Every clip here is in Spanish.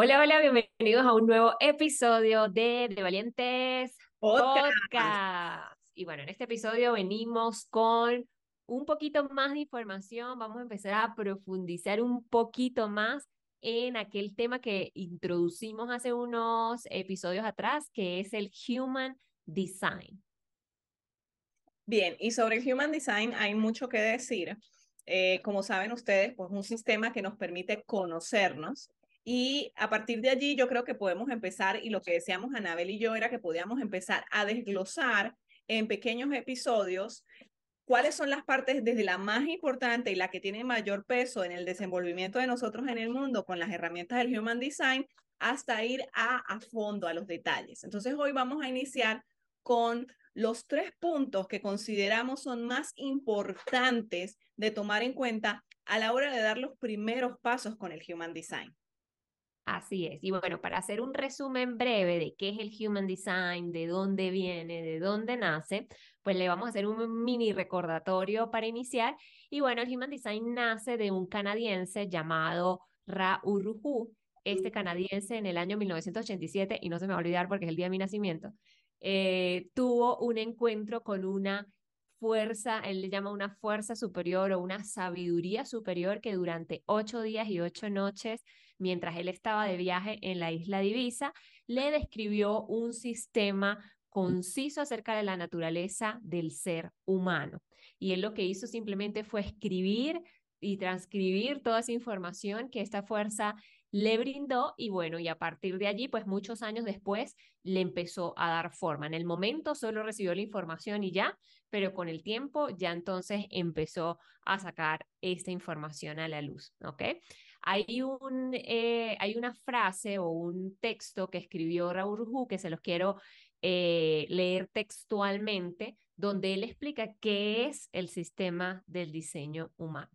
Hola, hola, bienvenidos a un nuevo episodio de De Valientes Podcast. Y bueno, en este episodio venimos con un poquito más de información, vamos a empezar a profundizar un poquito más en aquel tema que introducimos hace unos episodios atrás, que es el Human Design. Bien, y sobre el Human Design hay mucho que decir. Eh, como saben ustedes, pues un sistema que nos permite conocernos y a partir de allí yo creo que podemos empezar, y lo que decíamos Anabel y yo era que podíamos empezar a desglosar en pequeños episodios cuáles son las partes desde la más importante y la que tiene mayor peso en el desenvolvimiento de nosotros en el mundo con las herramientas del Human Design hasta ir a, a fondo, a los detalles. Entonces hoy vamos a iniciar con los tres puntos que consideramos son más importantes de tomar en cuenta a la hora de dar los primeros pasos con el Human Design. Así es. Y bueno, para hacer un resumen breve de qué es el Human Design, de dónde viene, de dónde nace, pues le vamos a hacer un mini recordatorio para iniciar. Y bueno, el Human Design nace de un canadiense llamado Ra Uruhu. Este canadiense en el año 1987, y no se me va a olvidar porque es el día de mi nacimiento, eh, tuvo un encuentro con una fuerza, él le llama una fuerza superior o una sabiduría superior que durante ocho días y ocho noches mientras él estaba de viaje en la isla Divisa, le describió un sistema conciso acerca de la naturaleza del ser humano. Y él lo que hizo simplemente fue escribir y transcribir toda esa información que esta fuerza le brindó y bueno, y a partir de allí, pues muchos años después le empezó a dar forma. En el momento solo recibió la información y ya, pero con el tiempo ya entonces empezó a sacar esta información a la luz, ¿ok? Hay, un, eh, hay una frase o un texto que escribió Raúl Hu que se los quiero eh, leer textualmente, donde él explica qué es el sistema del diseño humano.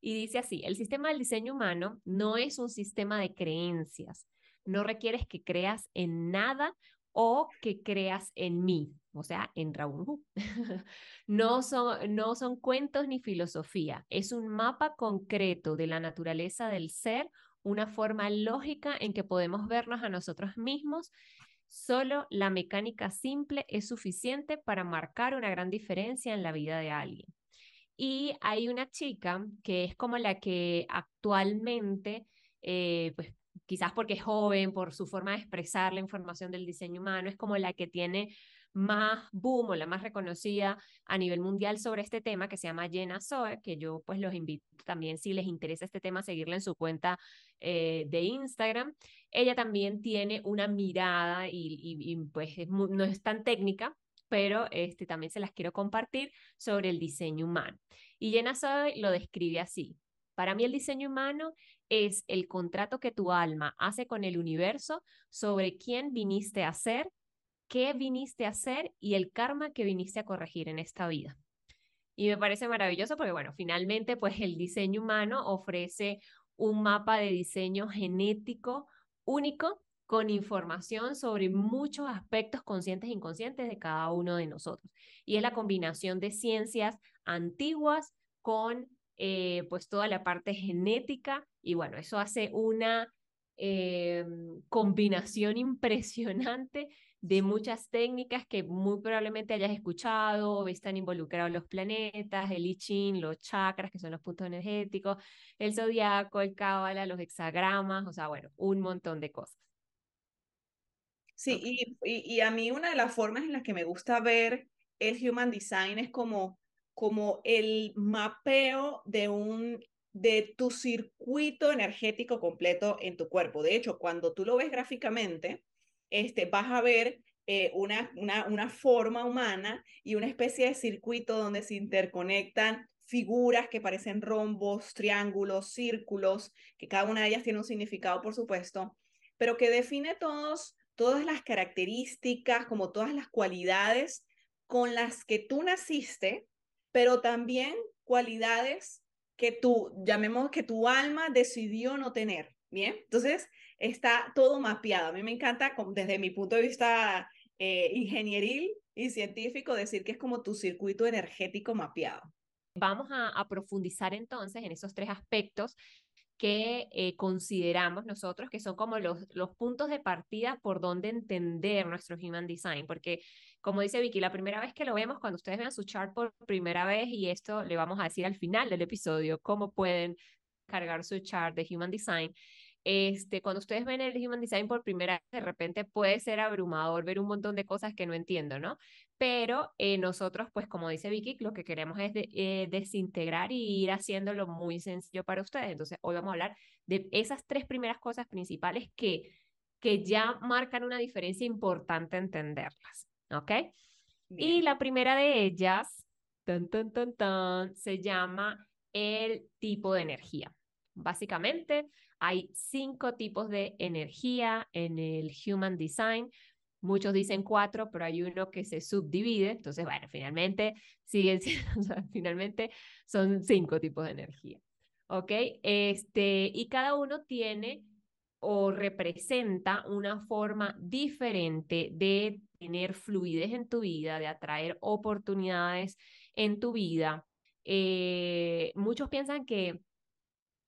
Y dice así, el sistema del diseño humano no es un sistema de creencias, no requieres que creas en nada o que creas en mí, o sea, en Raúl no, son, no son cuentos ni filosofía, es un mapa concreto de la naturaleza del ser, una forma lógica en que podemos vernos a nosotros mismos. Solo la mecánica simple es suficiente para marcar una gran diferencia en la vida de alguien. Y hay una chica que es como la que actualmente, eh, pues quizás porque es joven, por su forma de expresar la información del diseño humano, es como la que tiene más boom o la más reconocida a nivel mundial sobre este tema que se llama Jenna Zoe, que yo pues los invito también si les interesa este tema a seguirla en su cuenta eh, de Instagram. Ella también tiene una mirada y, pues no es tan técnica, pero este, también se las quiero compartir sobre el diseño humano. Y Jenna Zoe lo describe así. Para mí el diseño humano es el contrato que tu alma hace con el universo sobre quién viniste a ser qué viniste a hacer y el karma que viniste a corregir en esta vida. Y me parece maravilloso porque, bueno, finalmente, pues el diseño humano ofrece un mapa de diseño genético único con información sobre muchos aspectos conscientes e inconscientes de cada uno de nosotros. Y es la combinación de ciencias antiguas con eh, pues toda la parte genética y bueno, eso hace una em, combinación impresionante de muchas técnicas que muy probablemente hayas escuchado, están involucrados los planetas, el I Ching, los chakras, que son los puntos energéticos, el zodiaco, el cábala, los hexagramas, o sea, bueno, un montón de cosas. Sí, y, y, a mí una de las formas en las que me gusta ver el Human Design es como, como el mapeo de un de tu circuito energético completo en tu cuerpo. De hecho, cuando tú lo ves gráficamente, este, vas a ver eh, una, una, una forma humana y una especie de circuito donde se interconectan figuras que parecen rombos, triángulos, círculos, que cada una de ellas tiene un significado, por supuesto, pero que define todos, todas las características, como todas las cualidades con las que tú naciste, pero también cualidades que tú, llamemos que tu alma decidió no tener, ¿bien? Entonces, está todo mapeado. A mí me encanta, desde mi punto de vista eh, ingenieril y científico, decir que es como tu circuito energético mapeado. Vamos a, profundizar entonces en esos tres aspectos que eh, consideramos nosotros que son como los, los puntos de partida por donde entender nuestro Human Design, porque como dice Vicky, la primera vez que lo vemos, cuando ustedes vean su chart por primera vez, y esto le vamos a decir al final del episodio, cómo pueden cargar su chart de Human Design. Este, cuando ustedes ven el Human Design por primera vez, de repente puede ser abrumador ver un montón de cosas que no entiendo, ¿no? Pero eh, nosotros, pues como dice Vicky, lo que queremos es eh, desintegrar y ir haciéndolo muy sencillo para ustedes. Entonces, hoy vamos a hablar de esas tres primeras cosas principales que, que ya marcan una diferencia importante entenderlas. ¿ok? Y la primera de ellas, tan, tan, tan, tan, se llama el tipo de energía. Básicamente, hay cinco tipos de energía en el Human Design. Muchos dicen cuatro, pero hay uno que se subdivide. Entonces, bueno, finalmente siguen finalmente son cinco tipos de energía. ¿Ok? Este, y cada uno tiene o representa una forma diferente de tener fluidez en tu vida, de atraer oportunidades en tu vida. Eh, muchos piensan que,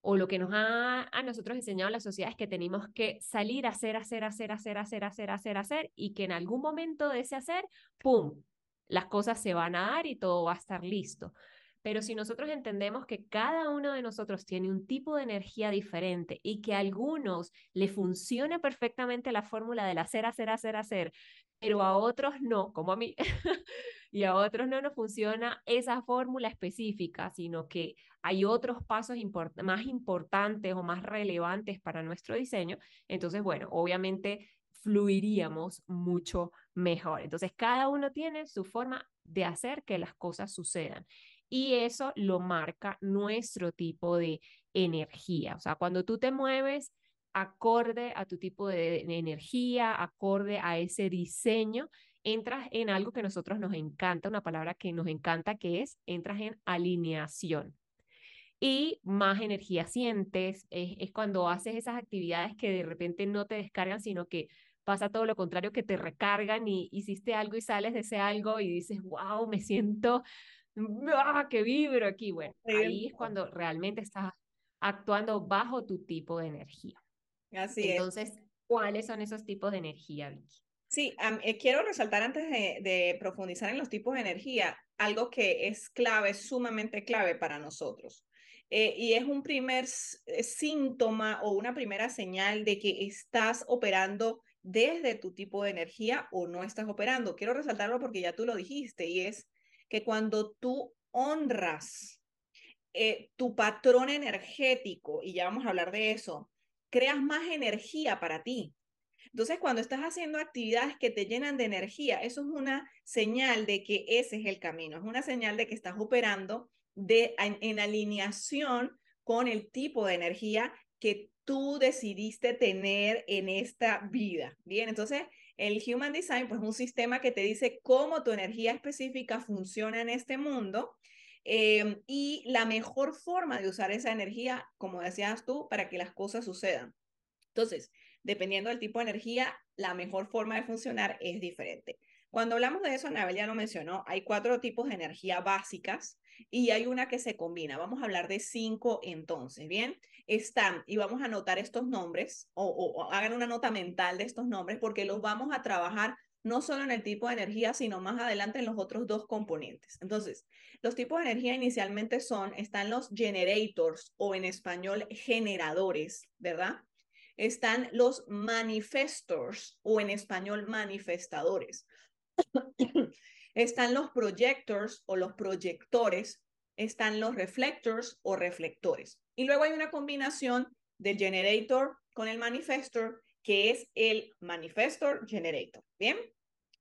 o lo que nos ha a nosotros enseñado la sociedad es que tenemos que salir a hacer, hacer, hacer, hacer, hacer, hacer, hacer, hacer, y que en algún momento de ese hacer, ¡pum!, las cosas se van a dar y todo va a estar listo. Pero si nosotros entendemos que cada uno de nosotros tiene un tipo de energía diferente y que a algunos le funciona perfectamente la fórmula del hacer, hacer, hacer, hacer, pero a otros no, como a mí, y a otros no nos funciona esa fórmula específica, sino que hay otros pasos más importantes o más relevantes para nuestro diseño, entonces, bueno, obviamente fluiríamos mucho mejor. Entonces, cada uno tiene su forma de hacer que las cosas sucedan y eso lo marca nuestro tipo de energía. O sea, cuando tú te mueves acorde a tu tipo de, energía, acorde a ese diseño, entras en algo que a nosotros nos encanta, una palabra que nos encanta, que es, entras en alineación. Y más energía sientes, es, es cuando haces esas actividades que de repente no te descargan, sino que pasa todo lo contrario, que te recargan y hiciste algo y sales de ese algo y dices, wow, me siento ¡ah, que vibro aquí! Bueno, ahí es cuando realmente estás actuando bajo tu tipo de energía. Así Entonces, ¿cuáles son esos tipos de energía, Vicky? Sí, eh, quiero resaltar antes de, profundizar en los tipos de energía, algo que es clave, sumamente clave para nosotros. Eh, y es un primer eh, síntoma o una primera señal de que estás operando desde tu tipo de energía o no estás operando. Quiero resaltarlo porque ya tú lo dijiste y es que cuando tú honras tu patrón energético, y ya vamos a hablar de eso, creas más energía para ti. Entonces, cuando estás haciendo actividades que te llenan de energía, eso es una señal de que ese es el camino, es una señal de que estás operando de, en alineación con el tipo de energía que tú decidiste tener en esta vida. Bien, entonces el Human Design, pues es un sistema que te dice cómo tu energía específica funciona en este mundo em, y la mejor forma de usar esa energía, como decías tú, para que las cosas sucedan. Entonces, dependiendo del tipo de energía, la mejor forma de funcionar es diferente. Cuando hablamos de eso, Anabel ya lo mencionó, hay cuatro tipos de energía básicas y hay una que se combina. Vamos a hablar de cinco entonces, ¿bien? Están, y vamos a anotar estos nombres, o, hagan una nota mental de estos nombres, porque los vamos a trabajar no solo en el tipo de energía, sino más adelante en los otros dos componentes. Entonces, los tipos de energía inicialmente son, están los generators o en español generadores, ¿verdad? Están los manifestors o en español manifestadores. Están los projectors o los proyectores, están los reflectors o reflectores. Y luego hay una combinación del generator con el manifestor, que es el manifestor generator. Bien.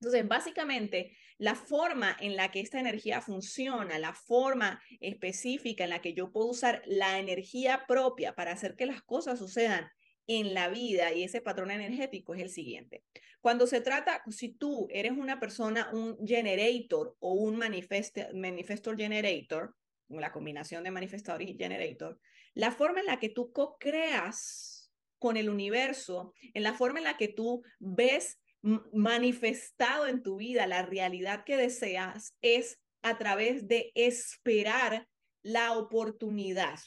Entonces, básicamente, la forma en la que esta energía funciona, la forma específica en la que yo puedo usar la energía propia para hacer que las cosas sucedan en la vida y ese patrón energético es el siguiente. Cuando se trata, si tú eres una persona, un generator o un manifestor generator, la combinación de manifestador y generator, la forma en la que tú co-creas con el universo, en la forma en la que tú ves manifestado en tu vida la realidad que deseas, es a través de esperar la oportunidad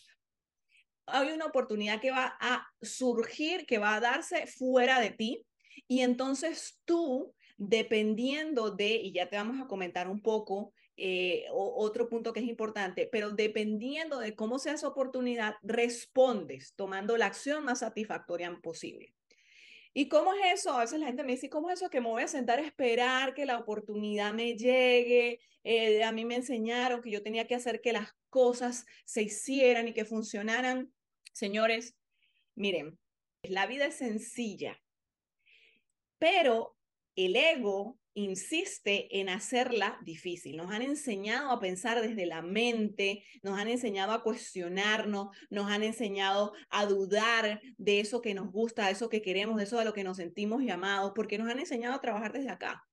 hay una oportunidad que va a surgir, que va a darse fuera de ti. Y entonces tú, dependiendo de, y ya te vamos a comentar un poco, eh, otro punto que es importante, pero dependiendo de cómo sea esa oportunidad, respondes tomando la acción más satisfactoria posible. ¿Y cómo es eso? A veces la gente me dice, ¿cómo es eso que me voy a sentar a esperar que la oportunidad me llegue? Eh, a mí me enseñaron que yo tenía que hacer que las cosas se hicieran y que funcionaran. Señores, miren, la vida es sencilla, pero el ego insiste en hacerla difícil. Nos han enseñado a pensar desde la mente, nos han enseñado a cuestionarnos, nos han enseñado a dudar de eso que nos gusta, de eso que queremos, de eso a lo que nos sentimos llamados, porque nos han enseñado a trabajar desde acá.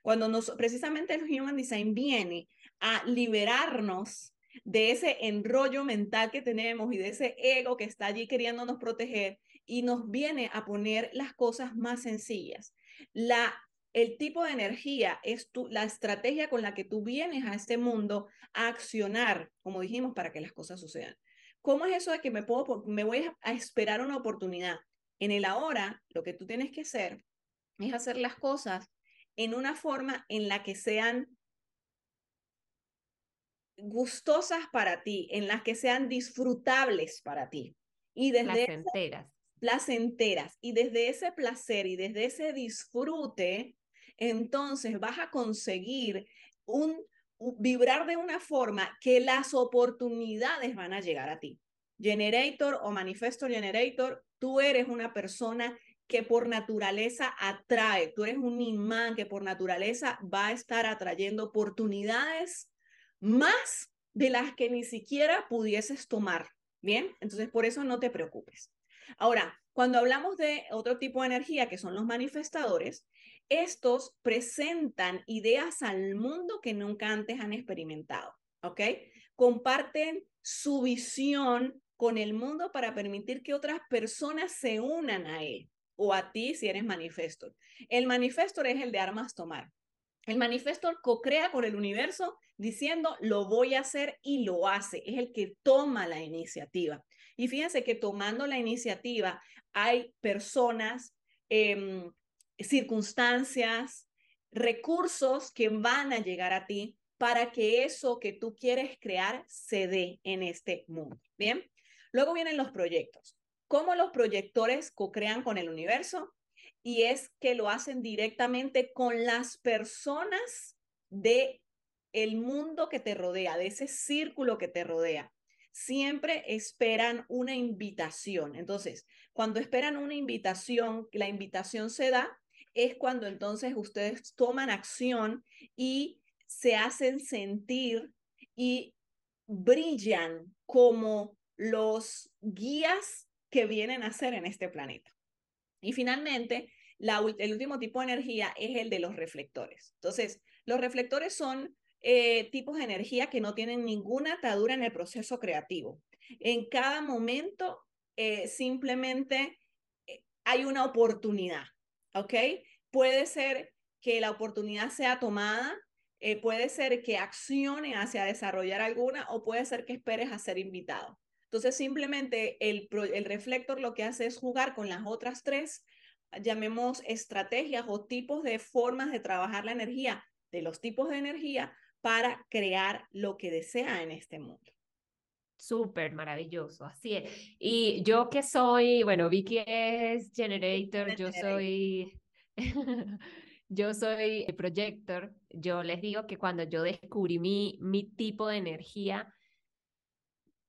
Cuando nos, precisamente el Human Design viene a liberarnos de ese enrollo mental que tenemos y de ese ego que está allí queriéndonos proteger y nos viene a poner las cosas más sencillas. La, el tipo de energía es tu, la estrategia con la que tú vienes a este mundo a accionar, como dijimos, para que las cosas sucedan. ¿Cómo es eso de que me, puedo, me voy a esperar una oportunidad? En el ahora, lo que tú tienes que hacer es hacer las cosas en una forma en la que sean gustosas para ti, en las que sean disfrutables para ti. Y desde placenteras. placenteras. Y desde ese placer y desde ese disfrute, entonces vas a conseguir un, vibrar de una forma que las oportunidades van a llegar a ti. Generator o manifesto generator, tú eres una persona que por naturaleza atrae, tú eres un imán que por naturaleza va a estar atrayendo oportunidades más de las que ni siquiera pudieses tomar. Bien, entonces por eso no te preocupes. Ahora, cuando hablamos de otro tipo de energía, que son los manifestadores, estos presentan ideas al mundo que nunca antes han experimentado, ¿ok? Comparten su visión con el mundo para permitir que otras personas se unan a él o a ti si eres manifestor. El manifestor es el de armas tomar. El manifestor co-crea con el universo diciendo lo voy a hacer y lo hace. Es el que toma la iniciativa. Y fíjense que tomando la iniciativa hay personas, em, circunstancias, recursos que van a llegar a ti para que eso que tú quieres crear se dé en este mundo. Bien, luego vienen los proyectos. ¿Cómo los proyectores co-crean con el universo? Y es que lo hacen directamente con las personas de el mundo que te rodea, de ese círculo que te rodea. Siempre esperan una invitación. Entonces, cuando esperan una invitación, la invitación se da, es cuando entonces ustedes toman acción y se hacen sentir y brillan como los guías que vienen a ser en este planeta. Y finalmente, el último tipo de energía es el de los reflectores. Entonces, los reflectores son eh, tipos de energía que no tienen ninguna atadura en el proceso creativo. En cada momento eh, simplemente eh, hay una oportunidad, ¿ok? Puede ser que la oportunidad sea tomada, puede ser que accione hacia desarrollar alguna o puede ser que esperes a ser invitado. Entonces, simplemente el, reflector lo que hace es jugar con las otras tres, llamemos estrategias o tipos de formas de trabajar la energía, de los tipos de energía para crear lo que desea en este mundo. Súper maravilloso, así es. Y yo que soy, bueno, Vicky es generator, yo soy, yo soy projector. Yo les digo que cuando yo descubrí mi, mi tipo de energía,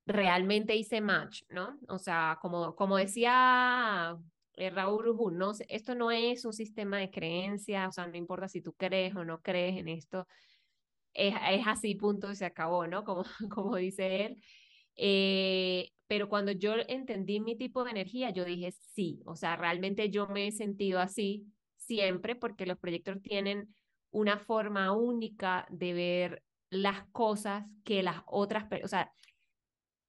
realmente hice match, ¿no? O sea, como, como decía eh, Raúl no, esto no es un sistema de creencias, o sea, no importa si tú crees o no crees en esto, es, es así, punto, se acabó, ¿no? Como, como dice él. Eh, pero cuando yo entendí mi tipo de energía, yo dije sí, o sea, realmente yo me he sentido así siempre porque los proyectos tienen una forma única de ver las cosas que las otras, o sea,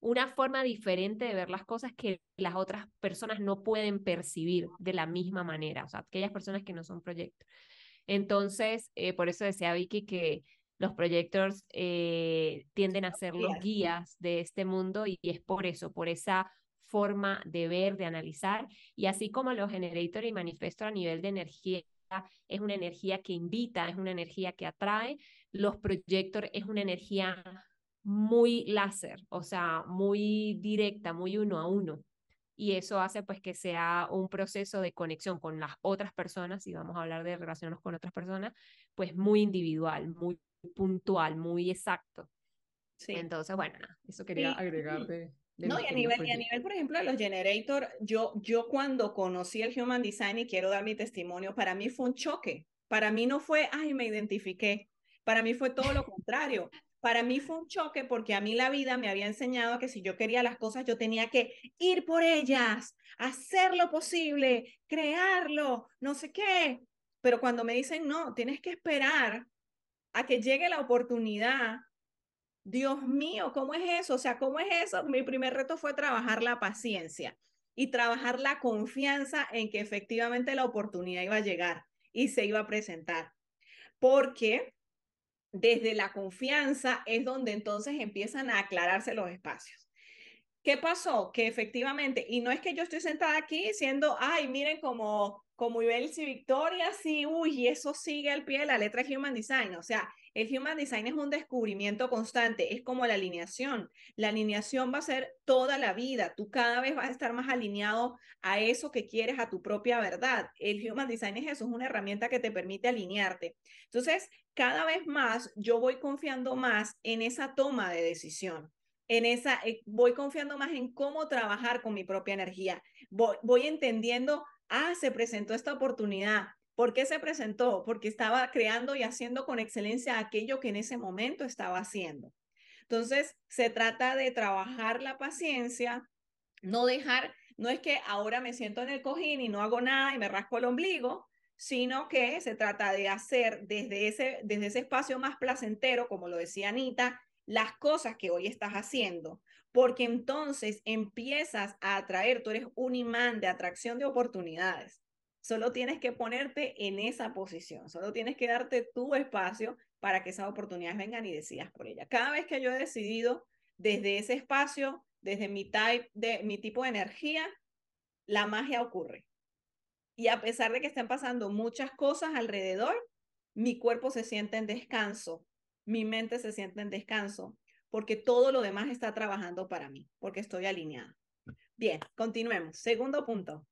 una forma diferente de ver las cosas que las otras personas no pueden percibir de la misma manera, o sea, aquellas personas que no son proyectos. Entonces, eh, por eso decía Vicky que los proyectors eh, tienden a ser los guías de este mundo y, es por eso, por esa forma de ver, de analizar, y así como los generator y manifestor a nivel de energía es una energía que invita, es una energía que atrae, los proyectores es una energía muy láser, o sea, muy directa, muy uno a uno. Y eso hace pues que sea un proceso de conexión con las otras personas, y vamos a hablar de relacionarnos con otras personas, pues muy individual, muy puntual, muy exacto. Sí. Entonces, bueno, eso quería agregar de... no, y a, nivel, y a nivel, por ejemplo, de los generator, yo, yo cuando conocí el Human Design y quiero dar mi testimonio, para mí fue un choque. Para mí no fue, ay, me identifiqué. Para mí fue todo lo contrario. Para mí fue un choque porque a mí la vida me había enseñado que si yo quería las cosas, yo tenía que ir por ellas, hacer lo posible, crearlo, no sé qué. Pero cuando me dicen, no, tienes que esperar a que llegue la oportunidad. Dios mío, ¿cómo es eso? O sea, ¿cómo es eso? Mi primer reto fue trabajar la paciencia y trabajar la confianza en que efectivamente la oportunidad iba a llegar y se iba a presentar. Porque desde la confianza es donde entonces empiezan a aclararse los espacios. ¿Qué pasó? Que efectivamente, y no es que yo estoy sentada aquí diciendo, ay, miren como como Ibels y Victoria, sí, uy, y eso sigue al pie de la letra Human Design. O sea, el Human Design es un descubrimiento constante, es como la alineación. La alineación va a ser toda la vida. Tú cada vez vas a estar más alineado a eso que quieres, a tu propia verdad. El Human Design es eso, es una herramienta que te permite alinearte. Entonces, cada vez más yo voy confiando más en esa toma de decisión en esa, eh, voy confiando más en cómo trabajar con mi propia energía. Voy, voy entendiendo ah, se presentó esta oportunidad. ¿Por qué se presentó? Porque estaba creando y haciendo con excelencia aquello que en ese momento estaba haciendo. Entonces, se trata de trabajar la paciencia, no dejar, no es que ahora me siento en el cojín y no hago nada y me rasco el ombligo, sino que se trata de hacer desde ese, desde ese espacio más placentero, como lo decía Anita, las cosas que hoy estás haciendo, porque entonces empiezas a atraer, tú eres un imán de atracción de oportunidades. Solo tienes que ponerte en esa posición, solo tienes que darte tu espacio para que esas oportunidades vengan y decidas por ella. Cada vez que yo he decidido desde ese espacio, desde mi, type de, mi tipo de energía, la magia ocurre. Y a pesar de que estén pasando muchas cosas alrededor, mi cuerpo se siente en descanso, mi mente se siente en descanso, porque todo lo demás está trabajando para mí, porque estoy alineada. Bien, continuemos. Segundo punto.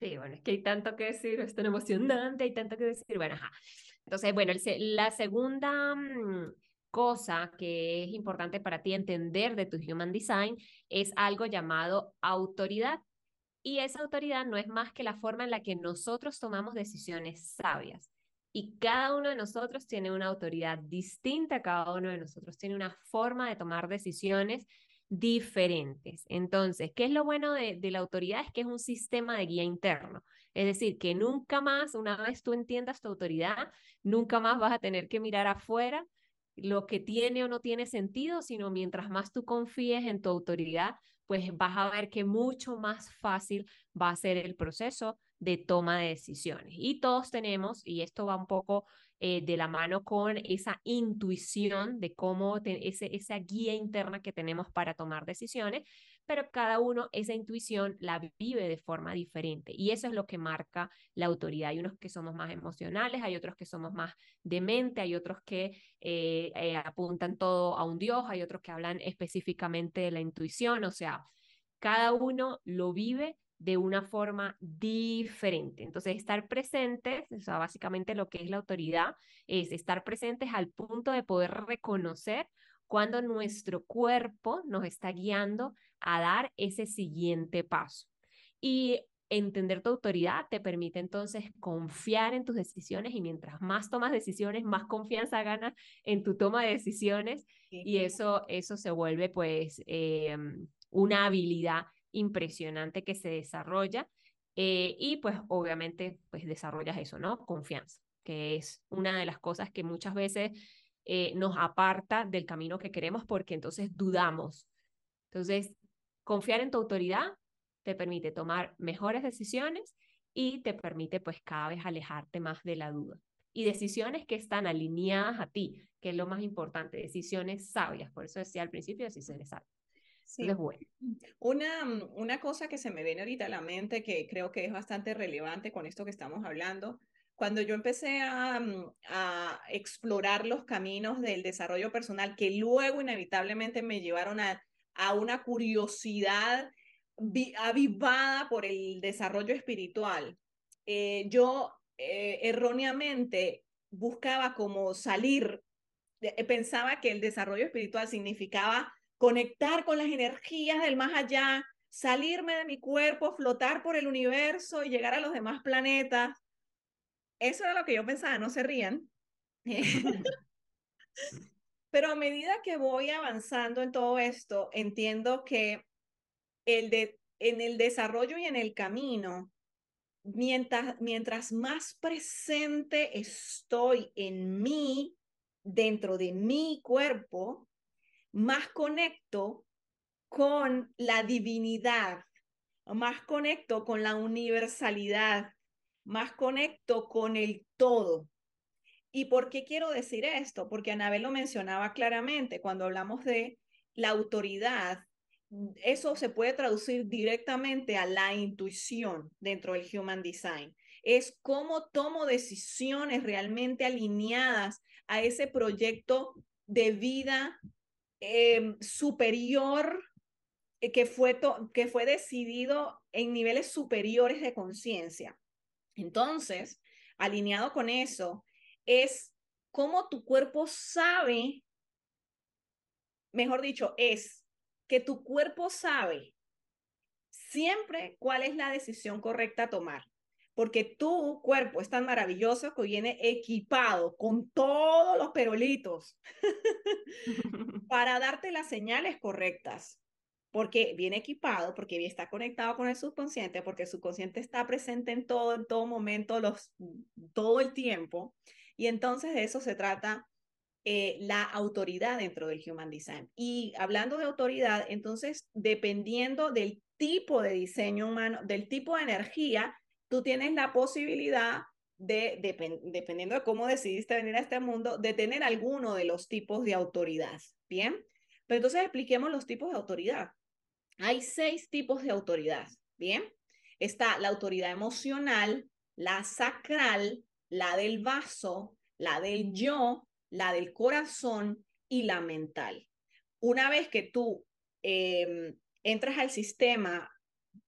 Sí, bueno, es que hay tanto que decir, es tan emocionante, hay tanto que decir. Bueno, ajá. Entonces, bueno, la segunda mm, cosa que es importante para ti entender de tu Human Design es algo llamado autoridad. Y esa autoridad no es más que la forma en la que nosotros tomamos decisiones sabias y cada uno de nosotros tiene una autoridad distinta, cada uno de nosotros tiene una forma de tomar decisiones diferentes. Entonces, ¿qué es lo bueno de, la autoridad? Es que es un sistema de guía interno. Es decir, que nunca más, una vez tú entiendas tu autoridad, nunca más vas a tener que mirar afuera lo que tiene o no tiene sentido, sino mientras más tú confíes en tu autoridad, pues vas a ver que mucho más fácil va a ser el proceso de toma de decisiones. Y todos tenemos, y esto va un poco eh, de la mano con esa intuición de cómo, ese, esa guía interna que tenemos para tomar decisiones, pero cada uno esa intuición la vive de forma diferente. Y eso es lo que marca la autoridad. Hay unos que somos más emocionales, hay otros que somos más de mente, hay otros que eh, eh, apuntan todo a un Dios, hay otros que hablan específicamente de la intuición, o sea, cada uno lo vive de una forma diferente. Entonces, estar presentes, o sea, básicamente lo que es la autoridad, es estar presentes al punto de poder reconocer cuando nuestro cuerpo nos está guiando a dar ese siguiente paso. Y entender tu autoridad te permite entonces confiar en tus decisiones y mientras más tomas decisiones, más confianza ganas en tu toma de decisiones y eso, eso se vuelve pues em, una habilidad impresionante que se desarrolla eh, y pues obviamente pues desarrollas eso, ¿no? Confianza, que es una de las cosas que muchas veces eh, nos aparta del camino que queremos porque entonces dudamos. Entonces, confiar en tu autoridad te permite tomar mejores decisiones y te permite pues cada vez alejarte más de la duda. Y decisiones que están alineadas a ti, que es lo más importante, decisiones sabias. Por eso decía al principio, decisiones sabias. Sí. Una, una cosa que se me viene ahorita a la mente que creo que es bastante relevante con esto que estamos hablando, cuando yo empecé a, a explorar los caminos del desarrollo personal que luego inevitablemente me llevaron a, a una curiosidad avivada por el desarrollo espiritual. Eh, yo eh, erróneamente buscaba como salir, eh, pensaba que el desarrollo espiritual significaba conectar con las energías del más allá, salirme de mi cuerpo, flotar por el universo y llegar a los demás planetas. Eso era lo que yo pensaba, no se rían. Pero a medida que voy avanzando en todo esto, entiendo que el de, en el desarrollo y en el camino, mientras, mientras más presente estoy en mí, dentro de mi cuerpo, más conecto con la divinidad, más conecto con la universalidad, más conecto con el todo. ¿Y por qué quiero decir esto? Porque Anabel lo mencionaba claramente cuando hablamos de la autoridad eso se puede traducir directamente a la intuición dentro del Human Design. Es cómo tomo decisiones realmente alineadas a ese proyecto de vida em, superior eh, que fue, que fue decidido en niveles superiores de conciencia. Entonces, alineado con eso, es cómo tu cuerpo sabe, mejor dicho, es que tu cuerpo sabe siempre cuál es la decisión correcta a tomar. Porque tu cuerpo es tan maravilloso que viene equipado con todos los perolitos para darte las señales correctas. Porque viene equipado, porque está conectado con el subconsciente, porque el subconsciente está presente en todo, en todo momento, los, todo el tiempo. Y entonces de eso se trata eh, la autoridad dentro del Human Design. Y hablando de autoridad, entonces, dependiendo del tipo de diseño humano, del tipo de energía, tú tienes la posibilidad de, dependiendo de cómo decidiste venir a este mundo, de tener alguno de los tipos de autoridad. Bien, pero entonces expliquemos los tipos de autoridad. Hay seis tipos de autoridad. Bien, está la autoridad emocional, la sacral, la del vaso, la del yo, la del corazón y la mental. Una vez que tú em, entras al sistema,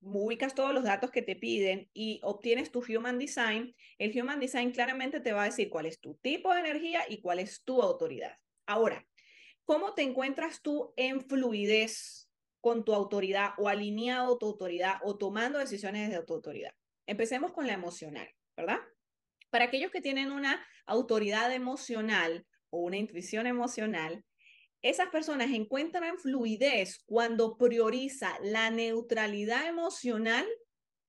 ubicas todos los datos que te piden y obtienes tu Human Design, el Human Design claramente te va a decir cuál es tu tipo de energía y cuál es tu autoridad. Ahora, ¿cómo te encuentras tú en fluidez con tu autoridad o alineado tu autoridad o tomando decisiones de tu autoridad? Empecemos con la emocional, ¿verdad? Para aquellos que tienen una autoridad emocional, o una intuición emocional, esas personas encuentran fluidez cuando prioriza la neutralidad emocional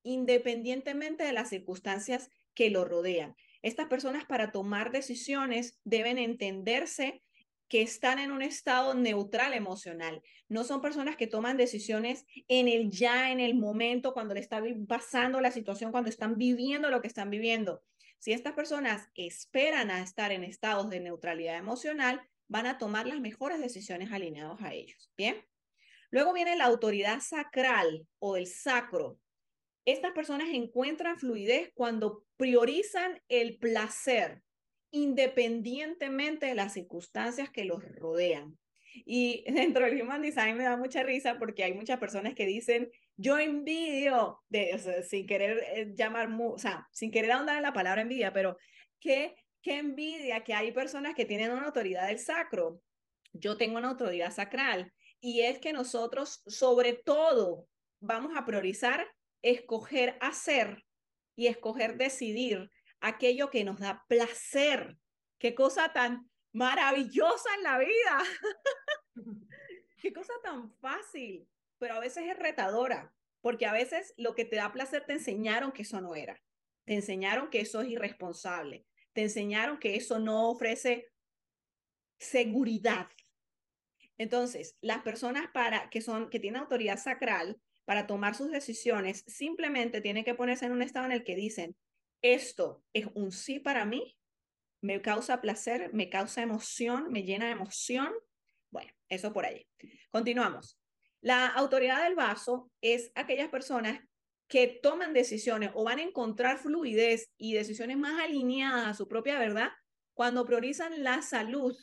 independientemente de las circunstancias que lo rodean. Estas personas para tomar decisiones deben entenderse que están en un estado neutral emocional. No son personas que toman decisiones en el ya, en el momento, cuando le está pasando la situación, cuando están viviendo lo que están viviendo. Si estas personas esperan a estar en estados de neutralidad emocional, van a tomar las mejores decisiones alineados a ellos. Bien. Luego viene la autoridad sacral o el sacro. Estas personas encuentran fluidez cuando priorizan el placer, independientemente de las circunstancias que los rodean. Y dentro del Human Design me da mucha risa porque hay muchas personas que dicen, yo envidio, de, sin querer eh, llamar, o sea, sin querer ahondar en la palabra envidia, pero qué, qué envidia que hay personas que tienen una autoridad del sacro. Yo tengo una autoridad sacral y es que nosotros sobre todo vamos a priorizar escoger hacer y escoger decidir aquello que nos da placer. Qué cosa tan maravillosa en la vida. Qué cosa tan fácil, pero a veces es retadora, porque a veces lo que te da placer te enseñaron que eso no era. Te enseñaron que eso es irresponsable. Te enseñaron que eso no ofrece seguridad. Entonces, las personas para que son que tienen autoridad sacral para tomar sus decisiones simplemente tienen que ponerse en un estado en el que dicen, esto es un sí para mí, me causa placer, me causa emoción, me llena de emoción. Bueno, eso por ahí. Continuamos. La autoridad del vaso es aquellas personas que toman decisiones o van a encontrar fluidez y decisiones más alineadas a su propia verdad cuando priorizan la salud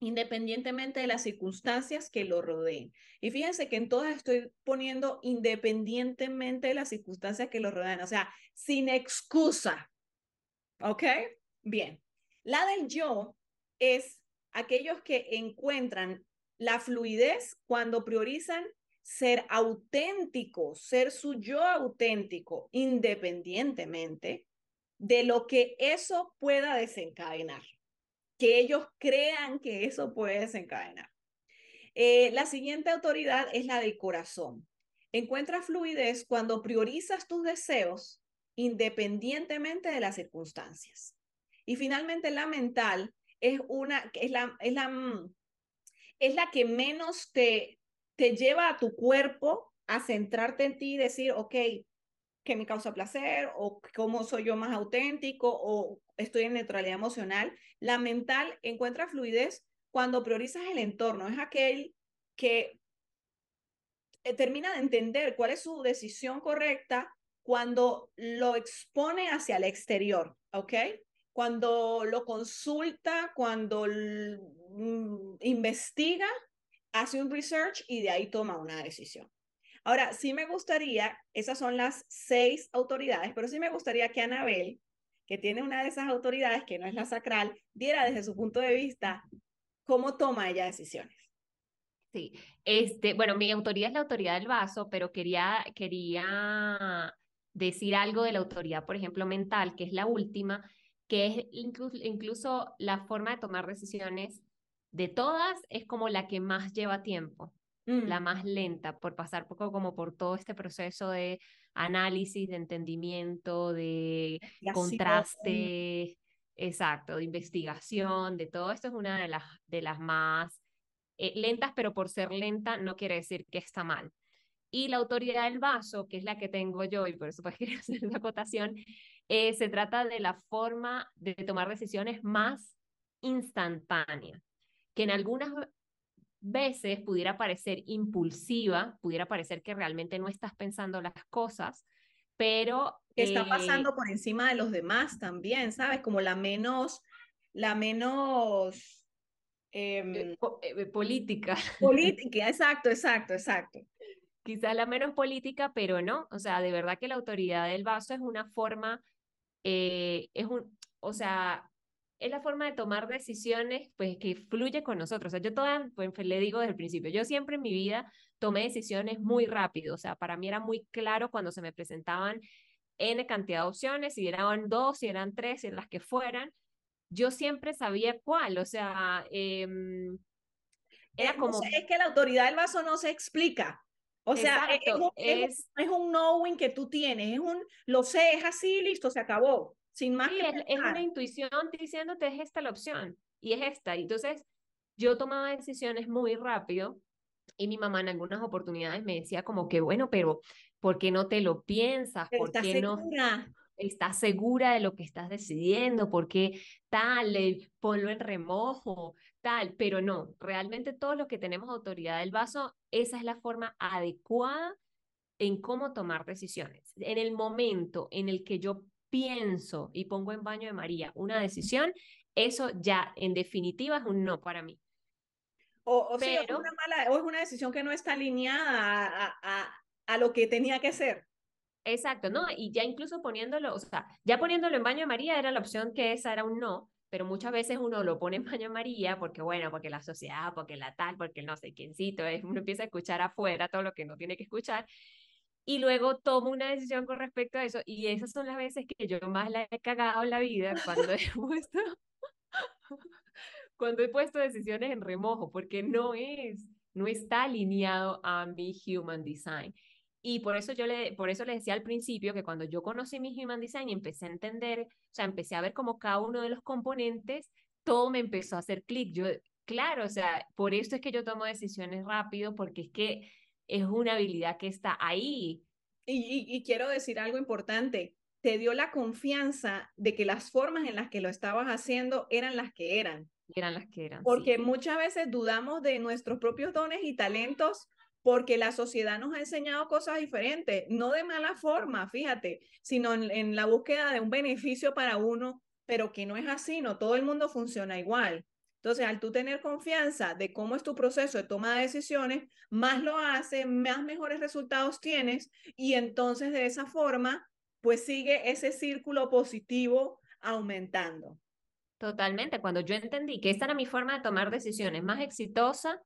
independientemente de las circunstancias que lo rodeen. Y fíjense que en todas estoy poniendo independientemente de las circunstancias que lo rodean, o sea, sin excusa. ¿Ok? Bien. La del yo es aquellos que encuentran la fluidez cuando priorizan ser auténticos, ser su yo auténtico, independientemente de lo que eso pueda desencadenar que ellos crean que eso puede desencadenar. Eh, la siguiente autoridad es la del corazón. Encuentra fluidez cuando priorizas tus deseos independientemente de las circunstancias. Y finalmente la mental es una es la es la mm, es la que menos te te lleva a tu cuerpo a centrarte en ti y decir, ok, que me causa placer o cómo soy yo más auténtico o estoy en neutralidad emocional. La mental encuentra fluidez cuando priorizas el entorno. Es aquel que eh, termina de entender cuál es su decisión correcta cuando lo expone hacia el exterior, ¿ok? Cuando lo consulta, cuando mm, investiga, hace un research y de ahí toma una decisión. Ahora, sí me gustaría, esas son las seis autoridades, pero sí me gustaría que Anabel, que tiene una de esas autoridades, que no es la sacral, diera desde su punto de vista cómo toma ella decisiones. Sí, este, bueno, mi autoridad es la autoridad del vaso, pero quería, quería decir algo de la autoridad, por ejemplo, mental, que es la última, que es incluso, incluso la forma de tomar decisiones de todas, es como la que más lleva tiempo la mm. más lenta, por pasar poco como por todo este proceso de análisis, de entendimiento, de contraste, exacto, de investigación, de todo esto es una de las, de las más eh, lentas, pero por ser lenta no quiere decir que está mal. Y la autoridad del vaso, que es la que tengo yo, y por eso pues quería hacer una acotación, eh, se trata de la forma de tomar decisiones más instantánea, que en algunas veces pudiera parecer impulsiva, pudiera parecer que realmente no estás pensando las cosas, pero... Está eh, pasando por encima de los demás también, ¿sabes? Como la menos, la menos... Eh, em, política. Política, exacto, exacto, exacto. Quizás la menos política, pero no, o sea, de verdad que la autoridad del vaso es una forma, eh, es un, o sea, es la forma de tomar decisiones pues que fluye con nosotros. O sea, yo toda, pues le digo desde el principio, yo siempre en mi vida tomé decisiones muy rápido, o sea, para mí era muy claro cuando se me presentaban N cantidad de opciones, si eran dos, si eran tres, si eran las que fueran, yo siempre sabía cuál, o sea, era eh, como... es que la autoridad del vaso no se explica. O sea, es, es, es, un knowing que tú tienes, es un, lo sé, es así, listo, se acabó sin más sí, es, una intuición diciéndote es esta la opción y es esta. Entonces, yo tomaba decisiones muy rápido y mi mamá en algunas oportunidades me decía como que, bueno, pero ¿por qué no te lo piensas? ¿Por qué no estás segura de lo que estás decidiendo? ¿Por qué tal? Ponlo en remojo, tal. Pero no, realmente todo lo que tenemos autoridad del vaso, esa es la forma adecuada en cómo tomar decisiones. En el momento en el que yo pienso y pongo en baño de María una decisión, eso ya en definitiva es un no para mí. O, Pero, es una mala, o es una decisión que no está alineada a, a, a, lo que tenía que ser. Exacto, ¿no? Y ya incluso poniéndolo, o sea, ya poniéndolo en baño de María era la opción que esa era un no, pero muchas veces uno lo pone en baño de María porque, bueno, porque la sociedad, porque la tal, porque el no sé quiéncito, es, uno empieza a escuchar afuera todo lo que no tiene que escuchar y luego tomo una decisión con respecto a eso y esas son las veces que yo más la he cagado en la vida cuando he puesto cuando he puesto decisiones en remojo porque no es no está alineado a mi human design. Y por eso yo le, por eso le decía al principio que cuando yo conocí mi Human Design y empecé a entender, o sea, empecé a ver como cada uno de los componentes, todo me empezó a hacer clic. Yo, claro, o sea, por eso es que yo tomo decisiones rápido, porque es que es una habilidad que está ahí. Y, y, quiero decir algo importante, te dio la confianza de que las formas en las que lo estabas haciendo eran las que eran. Eran las que eran. Porque muchas veces dudamos de nuestros propios dones y talentos porque la sociedad nos ha enseñado cosas diferentes, no de mala forma, fíjate, sino en, la búsqueda de un beneficio para uno, pero que no es así, no todo el mundo funciona igual. Entonces, al tú tener confianza de cómo es tu proceso de toma de decisiones, más lo haces, más mejores resultados tienes y entonces de esa forma, pues sigue ese círculo positivo aumentando. Totalmente. Cuando yo entendí que esta era mi forma de tomar decisiones más exitosa,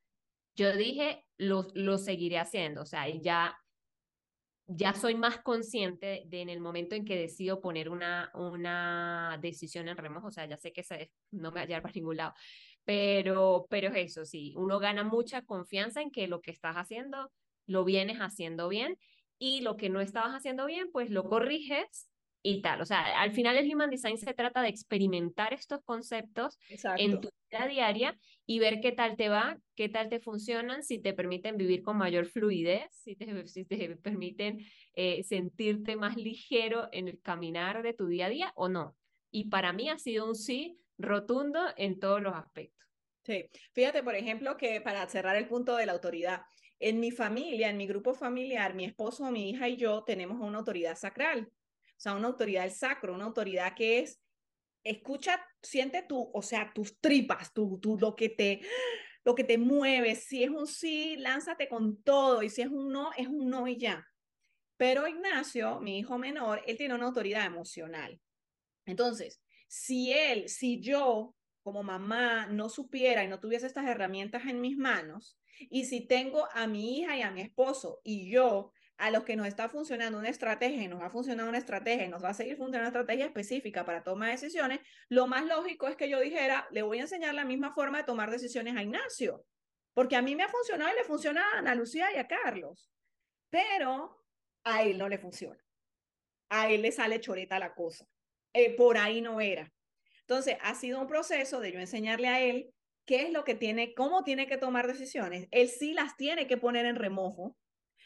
yo dije, lo, lo seguiré haciendo, o sea, ya, ya soy más consciente de en el momento en que decido poner una, una decisión en remojo, o sea, ya sé que no me va a llevar para ningún lado, pero, pero es eso, sí, uno gana mucha confianza en que lo que estás haciendo lo vienes haciendo bien y lo que no estabas haciendo bien, pues lo corriges y tal. O sea, al final el Human Design se trata de experimentar estos conceptos en tu vida diaria y ver qué tal te va, qué tal te funcionan, si te permiten vivir con mayor fluidez, si te, si te permiten eh, sentirte más ligero en el caminar de tu día a día o no. Y para mí ha sido un sí rotundo en todos los aspectos. Sí, fíjate, por ejemplo, que para cerrar el punto de la autoridad, en mi familia, en mi grupo familiar, mi esposo, mi hija y yo tenemos una autoridad sacral o sea, una autoridad del sacro, una autoridad que es, escucha, siente tú, o sea, tus tripas, tú, tú, lo que te, lo que te mueve. Si es un sí, lánzate con todo. Y si es un no, es un no y ya. Pero Ignacio, mi hijo menor, él tiene una autoridad emocional. Entonces, si él, si yo como mamá no supiera y no tuviese estas herramientas en mis manos, y si tengo a mi hija y a mi esposo y yo a los que nos está funcionando una estrategia y nos ha funcionado una estrategia y nos va a seguir funcionando una estrategia específica para tomar decisiones, lo más lógico es que yo dijera, le voy a enseñar la misma forma de tomar decisiones a Ignacio, porque a mí me ha funcionado y le funciona a Ana Lucía y a Carlos, pero a él no le funciona. A él le sale choreta la cosa. Eh, por ahí no era. Entonces, ha sido un proceso de yo enseñarle a él qué es lo que tiene, cómo tiene que tomar decisiones. Él sí las tiene que poner en remojo,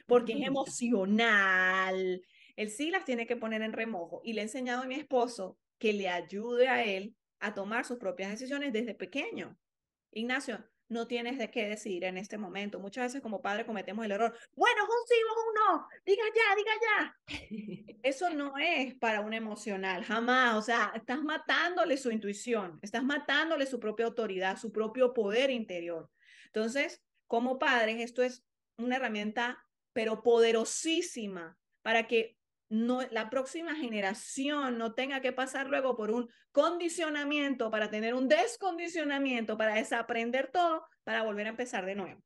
porque es emocional. Él sí las tiene que poner en remojo y le he enseñado a mi esposo que le ayude a él a tomar sus propias decisiones desde pequeño. Ignacio, no tienes de qué decidir en este momento. Muchas veces como padre cometemos el error. Bueno, es un sí o un no. Diga ya, diga ya. Eso no es para un emocional, jamás. O sea, estás matándole su intuición, estás matándole su propia autoridad, su propio poder interior. Entonces, como padres, esto es una herramienta pero poderosísima para que no, la próxima generación no tenga que pasar luego por un condicionamiento para tener un descondicionamiento, para desaprender todo, para volver a empezar de nuevo.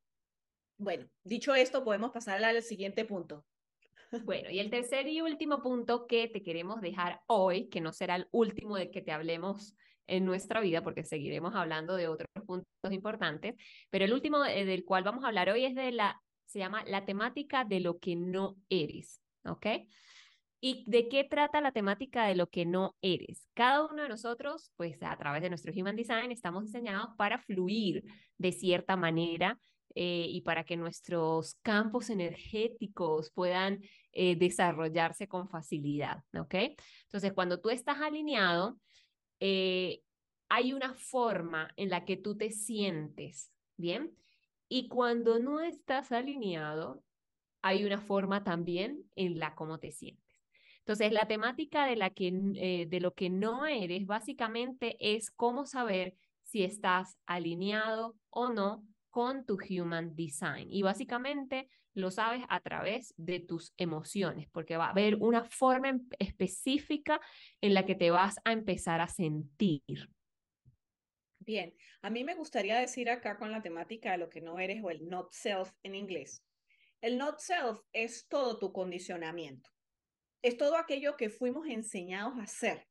Bueno, dicho esto, podemos pasar al siguiente punto. Bueno, y el tercer y último punto que te queremos dejar hoy, que no será el último de que te hablemos en nuestra vida, porque seguiremos hablando de otros puntos importantes, pero el último eh, del cual vamos a hablar hoy es de la se llama La temática de lo que no eres, ¿ok? ¿Y de qué trata la temática de lo que no eres? Cada uno de nosotros, pues a través de nuestro Human Design, estamos diseñados para fluir de cierta manera eh, y para que nuestros campos energéticos puedan eh, desarrollarse con facilidad, ¿ok? Entonces, cuando tú estás alineado, eh, hay una forma en la que tú te sientes, ¿bien? Y cuando no estás alineado, hay una forma también en la cómo te sientes. Entonces, la temática de, la que, eh, de lo que no eres básicamente es cómo saber si estás alineado o no con tu human design. Y básicamente lo sabes a través de tus emociones, porque va a haber una forma específica en la que te vas a empezar a sentir. Bien, a mí me gustaría decir acá con la temática de lo que no eres o el not self en inglés, El not self es todo tu condicionamiento. Es todo aquello que fuimos enseñados a hacer.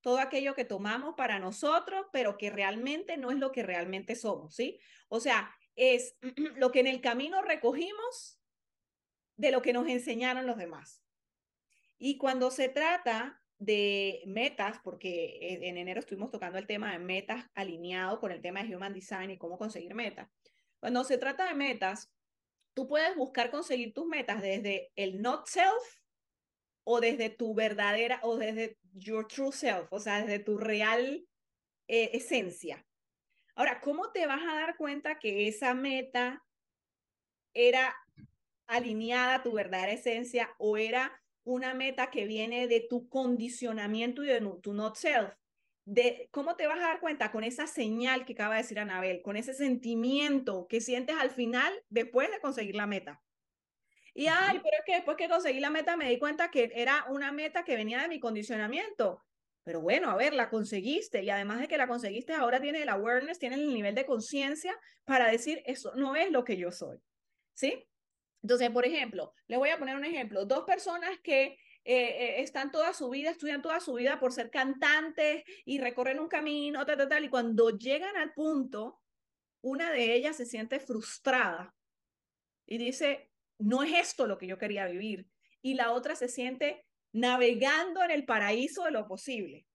Todo aquello que tomamos para nosotros, pero que realmente no es lo que realmente somos, ¿sí? O sea, es lo que en el camino recogimos de lo que nos enseñaron los demás. Y cuando se trata de metas, porque en enero estuvimos tocando el tema de metas alineado con el tema de Human Design y cómo conseguir metas. Cuando se trata de metas, tú puedes buscar conseguir tus metas desde el not self o desde tu verdadera o desde your true self, o sea, desde tu real eh, esencia. Ahora, ¿cómo te vas a dar cuenta que esa meta era alineada a tu verdadera esencia o era una meta que viene de tu condicionamiento y de tu not self? De, ¿Cómo te vas a dar cuenta con esa señal que acaba de decir Anabel, con ese sentimiento que sientes al final después de conseguir la meta? Y ay, pero es que después que conseguí la meta me di cuenta que era una meta que venía de mi condicionamiento. Pero bueno, a ver, la conseguiste y además de que la conseguiste, ahora tiene el awareness, tiene el nivel de conciencia para decir, eso no es lo que yo soy. ¿Sí? Entonces, por ejemplo, les voy a poner un ejemplo. Dos personas que eh, eh, están toda su vida, estudian toda su vida por ser cantantes y recorren un camino, tal, tal, tal, y cuando llegan al punto, una de ellas se siente frustrada y dice, no es esto lo que yo quería vivir. Y la otra se siente navegando en el paraíso de lo posible.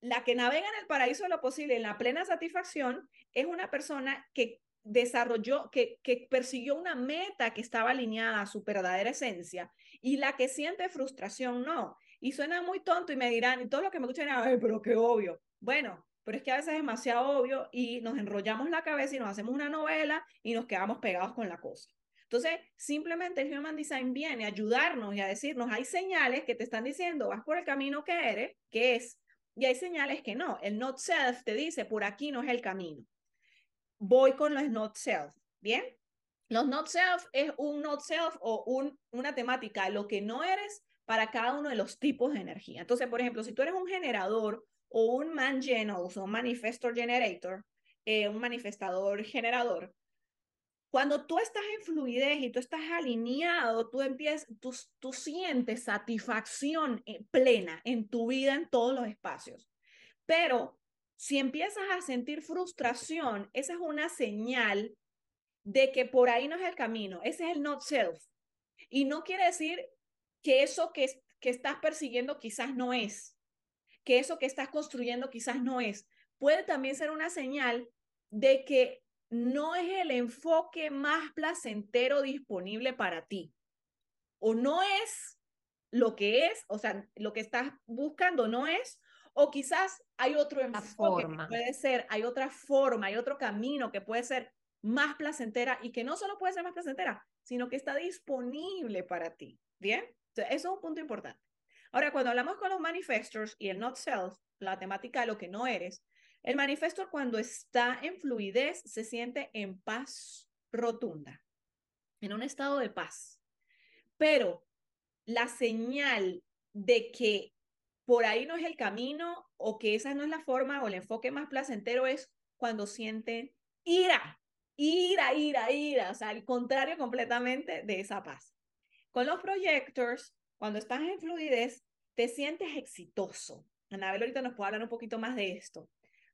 La que navega en el paraíso de lo posible, en la plena satisfacción, es una persona que desarrolló, que, persiguió una meta que estaba alineada a su verdadera esencia y la que siente frustración no. Y suena muy tonto y me dirán, y todo lo que me escuchan, Ay, pero qué obvio. Bueno, pero es que a veces es demasiado obvio y nos enrollamos la cabeza y nos hacemos una novela y nos quedamos pegados con la cosa. Entonces, simplemente el Human Design viene a ayudarnos y a decirnos, hay señales que te están diciendo, vas por el camino que eres, que es, y hay señales que no. El not self te dice, por aquí no es el camino voy con los not self, ¿bien? Los not self es un not self o un, una temática, lo que no eres para cada uno de los tipos de energía. Entonces, por ejemplo, si tú eres un generador o un man o un manifestor generator, eh, un manifestador generador, cuando tú estás en fluidez y tú estás alineado, tú empiezas, tú, tú sientes satisfacción eh, plena en tu vida en todos los espacios. Pero si empiezas a sentir frustración, esa es una señal de que por ahí no es el camino, ese es el not self. Y no quiere decir que eso que, que estás persiguiendo quizás no es, que eso que estás construyendo quizás no es. Puede también ser una señal de que no es el enfoque más placentero disponible para ti. O no es lo que es, o sea, lo que estás buscando no es, o quizás hay otro enfoque que puede ser, hay otra forma, hay otro camino que puede ser más placentera y que no solo puede ser más placentera, sino que está disponible para ti. ¿Bien? eso es un punto importante. Ahora, cuando hablamos con los manifestors y el not self, la temática de lo que no eres, el manifestor cuando está en fluidez se siente en paz rotunda, en un estado de paz. Pero la señal de que por ahí no es el camino o que esa no es la forma o el enfoque más placentero es cuando sienten ira, ira, ira, ira, o sea, el contrario completamente de esa paz. Con los projectors, cuando estás en fluidez, te sientes exitoso. Anabel ahorita nos puede hablar un poquito más de esto,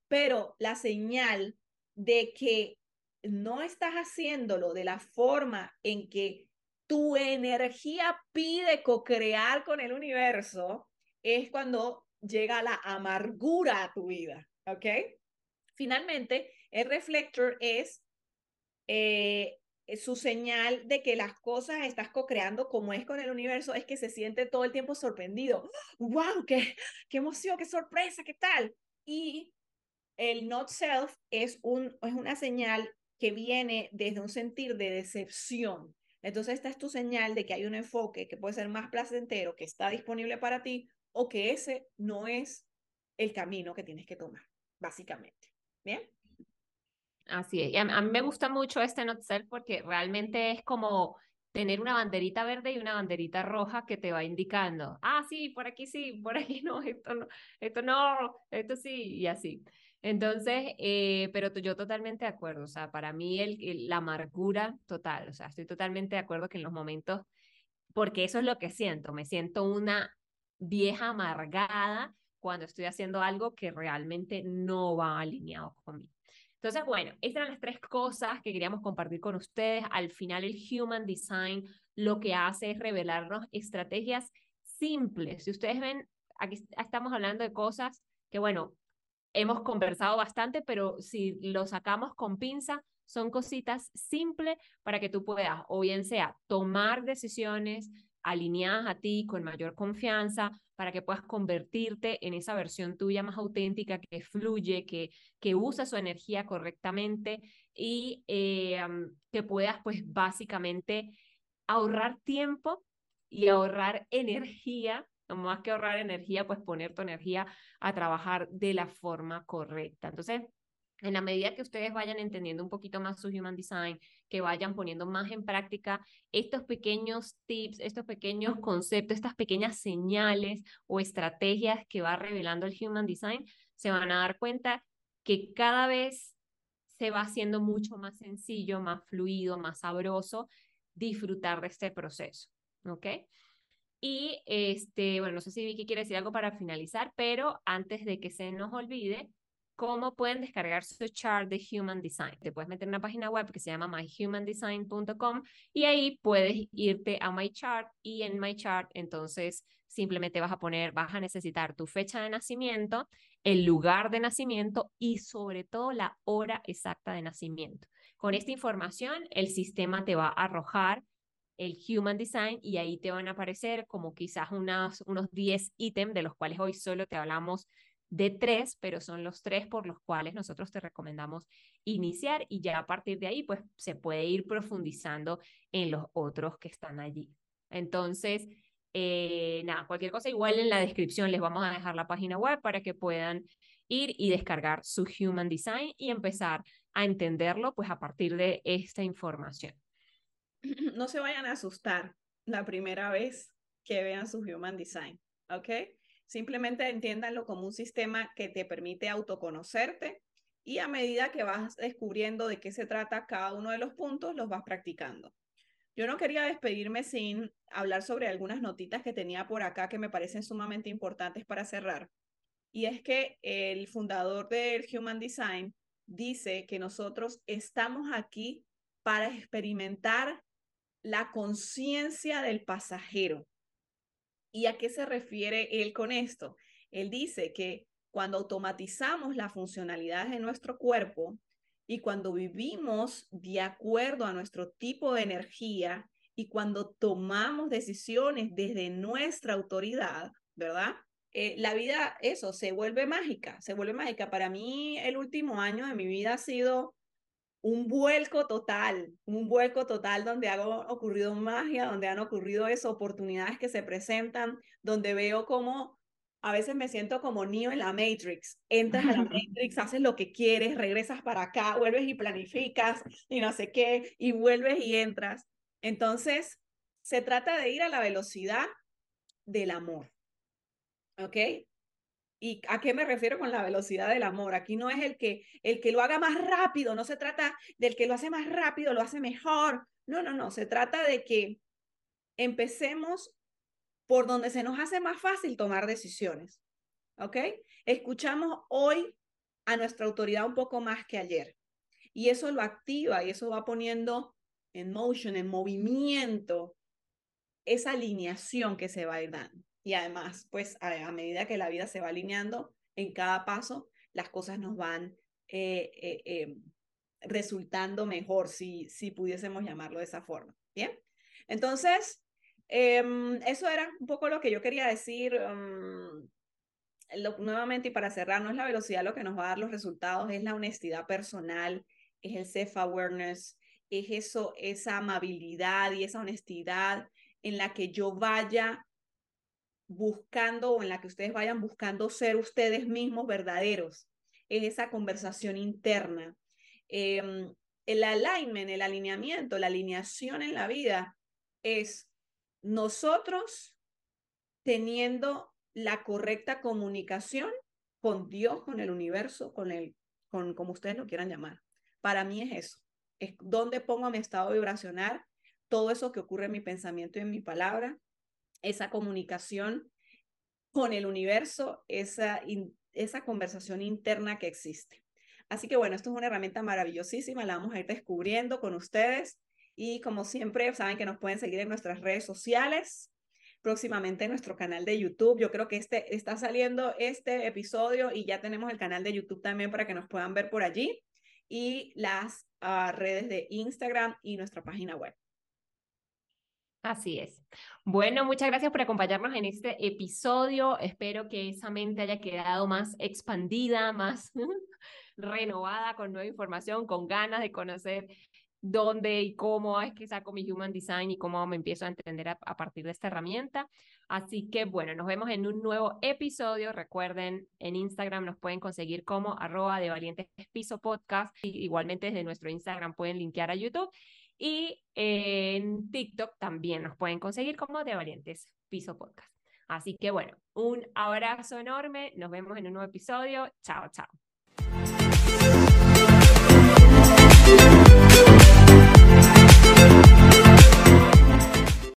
pero la señal de que no estás haciéndolo de la forma en que tu energía pide co-crear con el universo, es cuando llega la amargura a tu vida, ¿ok? Finalmente, el reflector es eh, su señal de que las cosas estás co-creando como es con el universo, es que se siente todo el tiempo sorprendido. ¡Wow! ¡Qué, qué emoción! ¡Qué sorpresa! ¿Qué tal? Y el not self es, un, es una señal que viene desde un sentir de decepción. Entonces, esta es tu señal de que hay un enfoque que puede ser más placentero, que está disponible para ti, o que ese no es el camino que tienes que tomar, básicamente. ¿Bien? Así es. Y a, mí me gusta mucho este not self porque realmente es como tener una banderita verde y una banderita roja que te va indicando, ah, sí, por aquí sí, por aquí no, esto no, esto no, esto sí, y así. Entonces, eh, pero yo totalmente de acuerdo, o sea, para mí el, la amargura total, o sea, estoy totalmente de acuerdo que en los momentos, porque eso es lo que siento, me siento una vieja amargada cuando estoy haciendo algo que realmente no va alineado conmigo. Entonces, bueno, estas eran las tres cosas que queríamos compartir con ustedes. Al final, el Human Design lo que hace es revelarnos estrategias simples. Si ustedes ven, aquí estamos hablando de cosas que, bueno, hemos conversado bastante, pero si lo sacamos con pinza, son cositas simples para que tú puedas, o bien sea, tomar decisiones alineadas a ti con mayor confianza, para que puedas convertirte en esa versión tuya más auténtica, que fluye, que, que usa su energía correctamente y eh, que puedas, pues, básicamente ahorrar tiempo y ahorrar energía más que ahorrar energía, pues poner tu energía a trabajar de la forma correcta. Entonces, en la medida que ustedes vayan entendiendo un poquito más su Human Design, que vayan poniendo más en práctica estos pequeños tips, estos pequeños conceptos, estas pequeñas señales o estrategias que va revelando el Human Design, se van a dar cuenta que cada vez se va haciendo mucho más sencillo, más fluido, más sabroso disfrutar de este proceso. ¿Ok? Y este, bueno, no sé si Vicky quiere decir algo para finalizar, pero antes de que se nos olvide, ¿cómo pueden descargar su chart de Human Design? Te puedes meter en una página web que se llama myhumandesign.com y ahí puedes irte a My Chart y en My Chart entonces simplemente vas a poner, vas a necesitar tu fecha de nacimiento, el lugar de nacimiento y sobre todo la hora exacta de nacimiento. Con esta información, el sistema te va a arrojar el Human Design y ahí te van a aparecer como quizás unos, unos 10 ítems de los cuales hoy solo te hablamos de tres, pero son los tres por los cuales nosotros te recomendamos iniciar y ya a partir de ahí pues se puede ir profundizando en los otros que están allí. Entonces, eh, nada, cualquier cosa igual en la descripción les vamos a dejar la página web para que puedan ir y descargar su Human Design y empezar a entenderlo pues a partir de esta información. no se vayan a asustar la primera vez que vean su Human Design, ¿ok? Simplemente entiéndanlo como un sistema que te permite autoconocerte y a medida que vas descubriendo de qué se trata cada uno de los puntos, los vas practicando. Yo no quería despedirme sin hablar sobre algunas notitas que tenía por acá que me parecen sumamente importantes para cerrar. Y es que el fundador del Human Design dice que nosotros estamos aquí para experimentar la conciencia del pasajero. ¿Y a qué se refiere él con esto? Él dice que cuando automatizamos las funcionalidades de nuestro cuerpo y cuando vivimos de acuerdo a nuestro tipo de energía y cuando tomamos decisiones desde nuestra autoridad, ¿verdad? Eh, la vida, eso, se vuelve mágica, se vuelve mágica. Para mí, el último año de mi vida ha sido un vuelco total, un vuelco total donde ha ocurrido magia, donde han ocurrido esas oportunidades que se presentan, donde veo como a veces me siento como niño en la Matrix. Entras a la Matrix, haces lo que quieres, regresas para acá, vuelves y planificas y no sé qué, y vuelves y entras. Entonces, se trata de ir a la velocidad del amor. ¿Ok? ¿Y a qué me refiero con la velocidad del amor? Aquí no es el que, el que lo haga más rápido, no se trata del que lo hace más rápido, lo hace mejor. No, no, no, se trata de que empecemos por donde se nos hace más fácil tomar decisiones. ¿Ok? Escuchamos hoy a nuestra autoridad un poco más que ayer. Y eso lo activa y eso va poniendo en motion, en movimiento, esa alineación que se va a ir dando. Y además, pues a, medida que la vida se va alineando, en cada paso las cosas nos van eh, eh, em, resultando mejor, si, si pudiésemos llamarlo de esa forma. Bien, entonces, em, eso era un poco lo que yo quería decir. Em, nuevamente, y para cerrar, no es la velocidad lo que nos va a dar los resultados, es la honestidad personal, es el self-awareness, es eso, esa amabilidad y esa honestidad en la que yo vaya buscando o en la que ustedes vayan buscando ser ustedes mismos verdaderos en esa conversación interna. Em, el alignment, el alineamiento, la alineación en la vida es nosotros teniendo la correcta comunicación con Dios, con el universo, con el, con como ustedes lo quieran llamar. Para mí es eso, es donde pongo mi estado vibracional, todo eso que ocurre en mi pensamiento y en mi palabra, esa comunicación con el universo, esa, esa conversación interna que existe. Así que bueno, esto es una herramienta maravillosísima, la vamos a ir descubriendo con ustedes y como siempre saben que nos pueden seguir en nuestras redes sociales, próximamente en nuestro canal de YouTube. Yo creo que este está saliendo este episodio y ya tenemos el canal de YouTube también para que nos puedan ver por allí y las ah, redes de Instagram y nuestra página web. Así es. Bueno, muchas gracias por acompañarnos en este episodio. Espero que esa mente haya quedado más expandida, más renovada, con nueva información, con ganas de conocer dónde y cómo es que saco mi Human Design y cómo me empiezo a entender a, partir de esta herramienta. Así que bueno, nos vemos en un nuevo episodio. Recuerden, en Instagram nos pueden conseguir como arroba de valientes piso podcast. Y igualmente desde nuestro Instagram pueden linkear a YouTube. Y en TikTok también nos pueden conseguir como de Valientes Piso Podcast. Así que bueno, un abrazo enorme. Nos vemos en un nuevo episodio. Chao, chao.